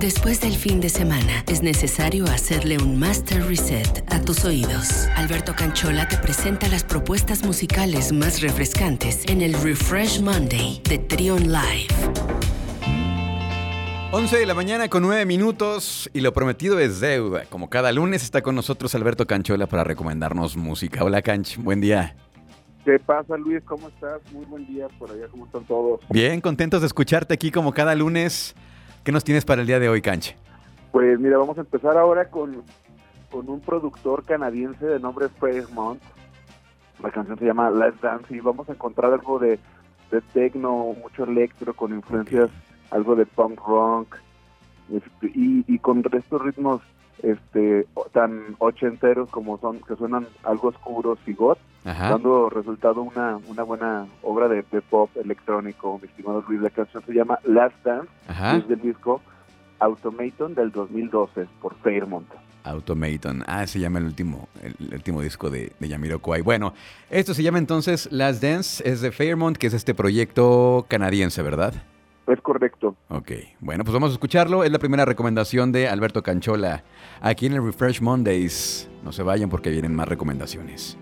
Después del fin de semana, es necesario hacerle un master reset a tus oídos. Alberto Canchola te presenta las propuestas musicales más refrescantes en el Refresh Monday de Trion Live. 11 de la mañana con 9 minutos y lo prometido es deuda. Como cada lunes está con nosotros Alberto Canchola para recomendarnos música. Hola Canch, buen día. ¿Qué pasa Luis? ¿Cómo estás? Muy buen día por allá, ¿cómo están todos? Bien, contentos de escucharte aquí como cada lunes. ¿Qué nos tienes para el día de hoy, Canche? Pues mira, vamos a empezar ahora con, con un productor canadiense de nombre Fairmont. La canción se llama Let's Dance y vamos a encontrar algo de, de techno, mucho electro con influencias, algo de punk rock este, y, y con estos ritmos este tan ochenteros como son que suenan algo oscuros y goth dando resultado una, una buena obra de, pop electrónico mi estimado Luis la canción se llama Last Dance es del disco Automaton del 2012 por Fairmont Automaton. Ah, se llama el último, el, último disco de, de Yamiroquai. Bueno, esto se llama entonces Last Dance, es de Fairmont, que es este proyecto canadiense, ¿verdad? Es correcto. Ok, bueno, pues vamos a escucharlo. Es la primera recomendación de Alberto Canchola aquí en el Refresh Mondays. No se vayan porque vienen más recomendaciones.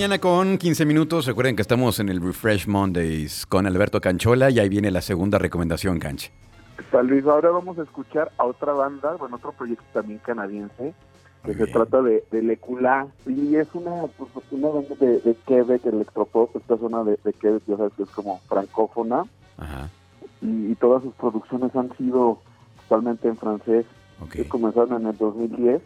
Mañana con 15 minutos. Recuerden que estamos en el Refresh Mondays con Alberto Canchola y ahí viene la segunda recomendación, Canche. Tal Luis, ahora vamos a escuchar a otra banda, bueno, otro proyecto también canadiense, que se trata de, de Lecula, y es una, pues, una banda de, de, Quebec, electropop, esta zona de, de, Quebec, ya sabes que es como francófona, Ajá. Y, y, todas sus producciones han sido totalmente en francés. Okay. Comenzaron en el 2010,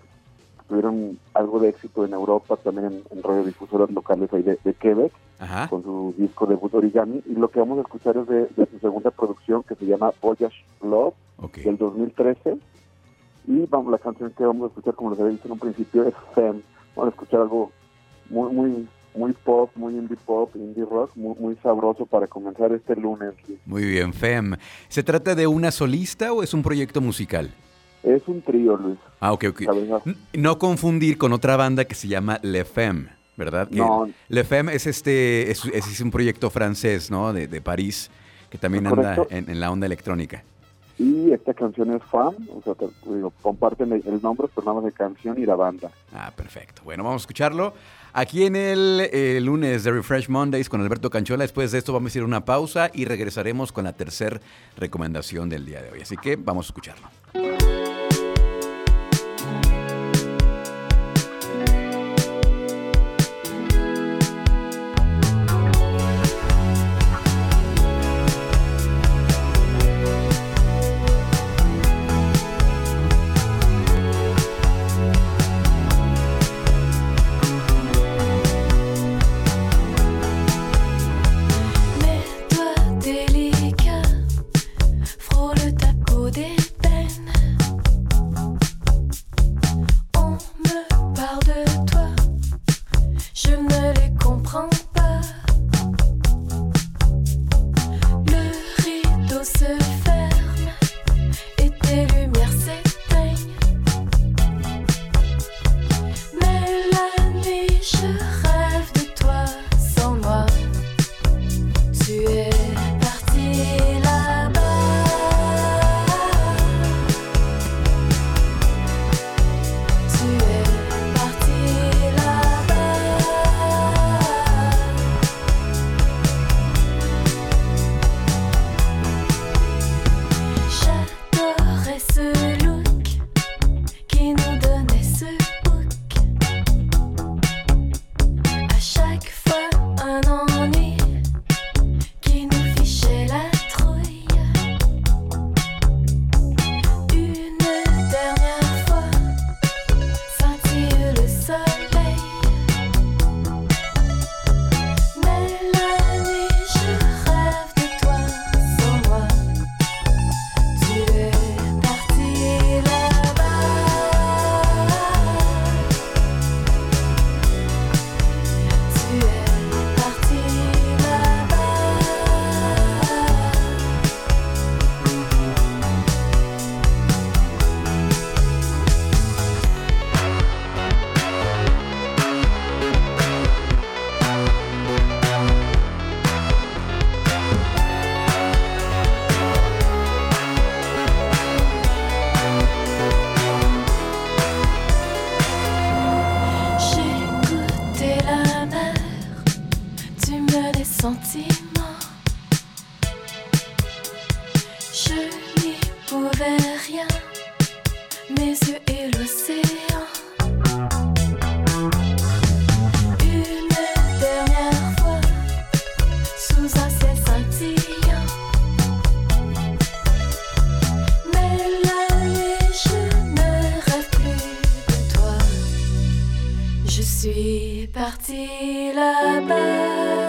tuvieron algo de éxito en Europa, también en, en radiodifusoras locales ahí de, de Quebec, Ajá. con su disco debut Origami, y lo que vamos a escuchar es de, de su segunda producción que se llama Voyage Love, okay. del 2013, y vamos, la canción que vamos a escuchar, como les había dicho en un principio, es Femme. Vamos a escuchar algo muy, muy, muy pop, muy indie pop, indie rock, muy, muy sabroso para comenzar este lunes. Muy bien, Femme. ¿Se trata de una solista o es un proyecto musical? Es un trío, Luis. Ah, ok, ok. No confundir con otra banda que se llama Le Femme, ¿verdad? No. Le Femme es este, es, es, un proyecto francés, ¿no? De, de París, que también anda en, en la onda electrónica. Y esta canción es fan, o sea, te, digo, comparten el nombre, pero nada más de canción y la banda. Ah, perfecto. Bueno, vamos a escucharlo aquí en el, el lunes de Refresh Mondays con Alberto Canchola. Después de esto vamos a ir a una pausa y regresaremos con la tercera recomendación del día de hoy. Así que vamos a escucharlo. parti là-bas.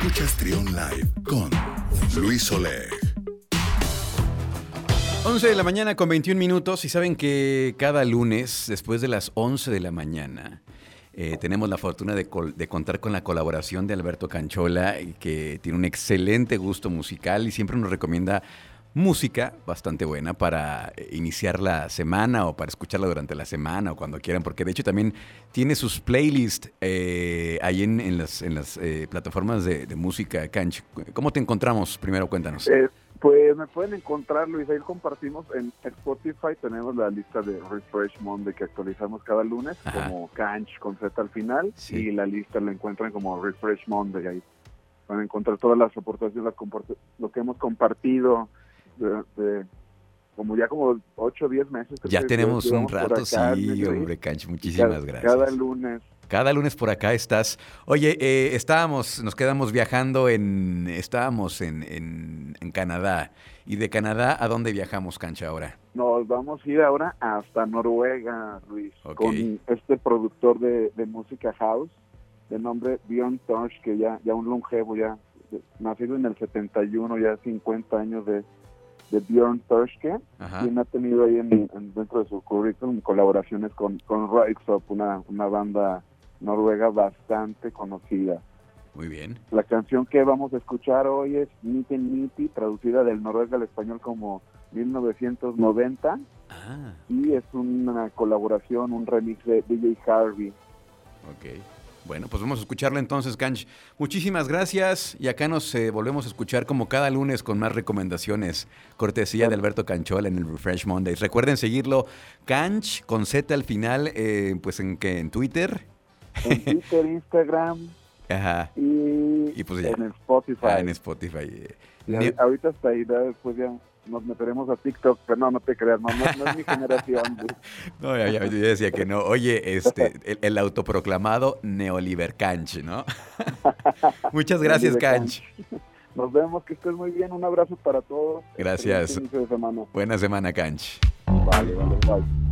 Escuchas Trión Live con Luis Oleg. 11 de la mañana con 21 minutos y saben que cada lunes, después de las 11 de la mañana, eh, tenemos la fortuna de, de, contar con la colaboración de Alberto Canchola, que tiene un excelente gusto musical y siempre nos recomienda música bastante buena para eh, iniciar la semana o para escucharla durante la semana o cuando quieran, porque de hecho también tiene sus playlists eh, ahí en, las, en las eh, plataformas de, música, Canch. ¿Cómo te encontramos? Primero cuéntanos. pues me pueden encontrar, Luis, ahí compartimos en Spotify, tenemos la lista de Refresh Monday que actualizamos cada lunes, como Canch con Z al final, y la lista la encuentran como Refresh Monday, ahí van a encontrar todas las aportaciones, lo que hemos compartido, de, como ya como 8 o 10 meses. Ya tenemos un rato, sí, hombre, Canch, muchísimas gracias. Cada lunes. Cada lunes por acá estás. Oye, eh, estábamos, nos quedamos viajando en, estábamos en, en, Canadá. ¿Y de Canadá a dónde viajamos, Cancha, ahora? Nos vamos a ir ahora hasta Noruega, Luis, con este productor de, de, música house, de nombre Bjorn Torch, que ya, ya un longevo, ya nacido en el 71, ya 50 años de, de Björn Törske, quien ha tenido ahí dentro de su currículum colaboraciones con, con una, una banda noruega bastante conocida. Muy bien. La canción que vamos a escuchar hoy es Nitten Niti, traducida del noruega al español como 1990. Ah. Y es una colaboración, un remix de DJ Harvey. Ok. Bueno, pues vamos a escucharlo entonces, Canch. Muchísimas gracias y acá nos eh, volvemos a escuchar como cada lunes con más recomendaciones. Cortesía de Alberto Canchol en el Refresh Mondays. Recuerden seguirlo, Canch con Z al final, eh, pues en que en Twitter. En Twitter, Instagram. Ajá. Y, pues en Spotify. Ah, en Spotify. ahorita hasta ahí, después ya nos meteremos a TikTok, pero no, no te creas, no, no, es mi generación. no, ya, ya, yo decía que no. Oye, este, el, autoproclamado neoliber Canch, ¿no? Muchas gracias, Canch. Nos vemos, que estés muy bien. Un abrazo para todos. Gracias. Buena semana, Canch. Vale, vale, bye.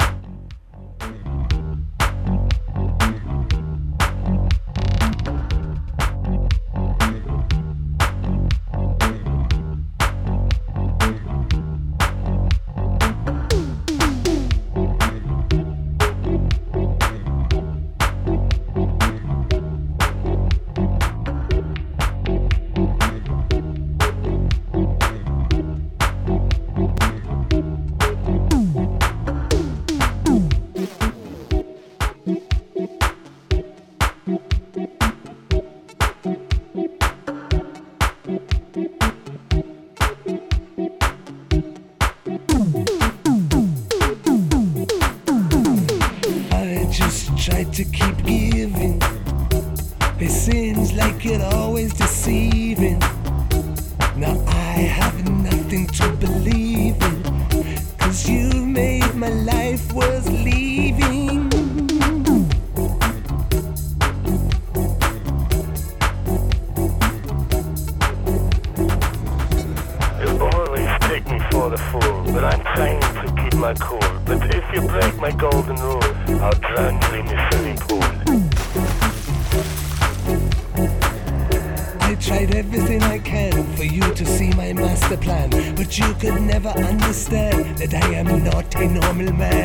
man.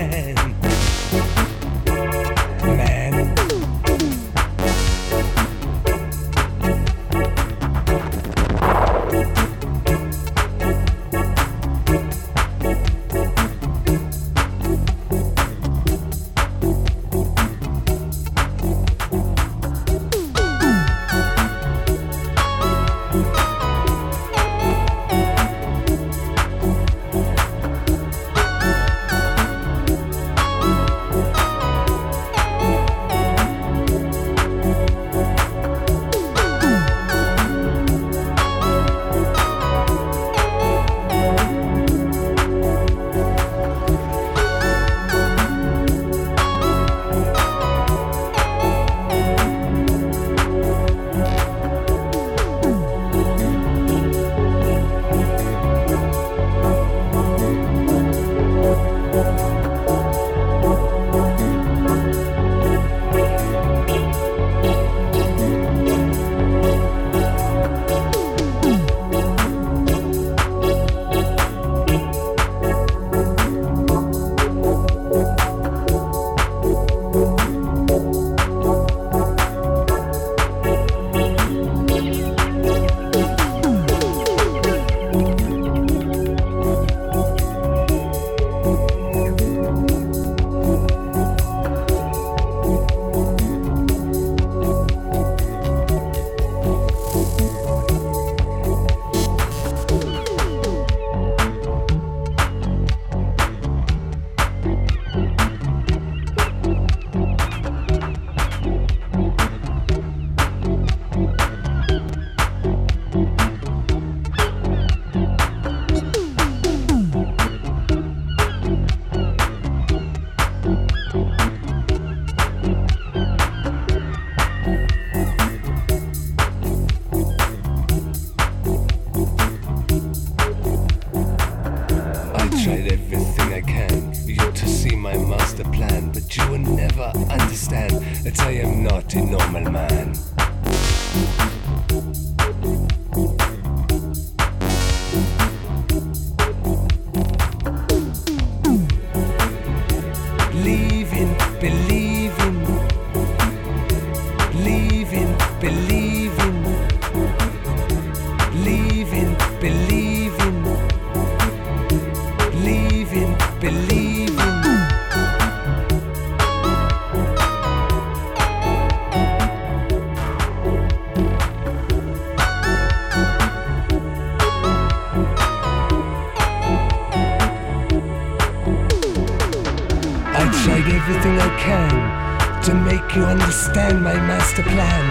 A can to make you understand my master plan.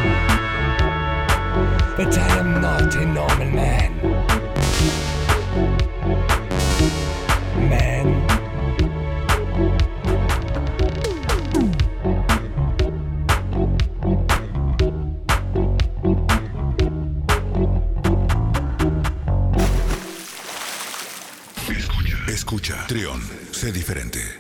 But I am not a normal man. Man. Escucha, Trión, sé diferente.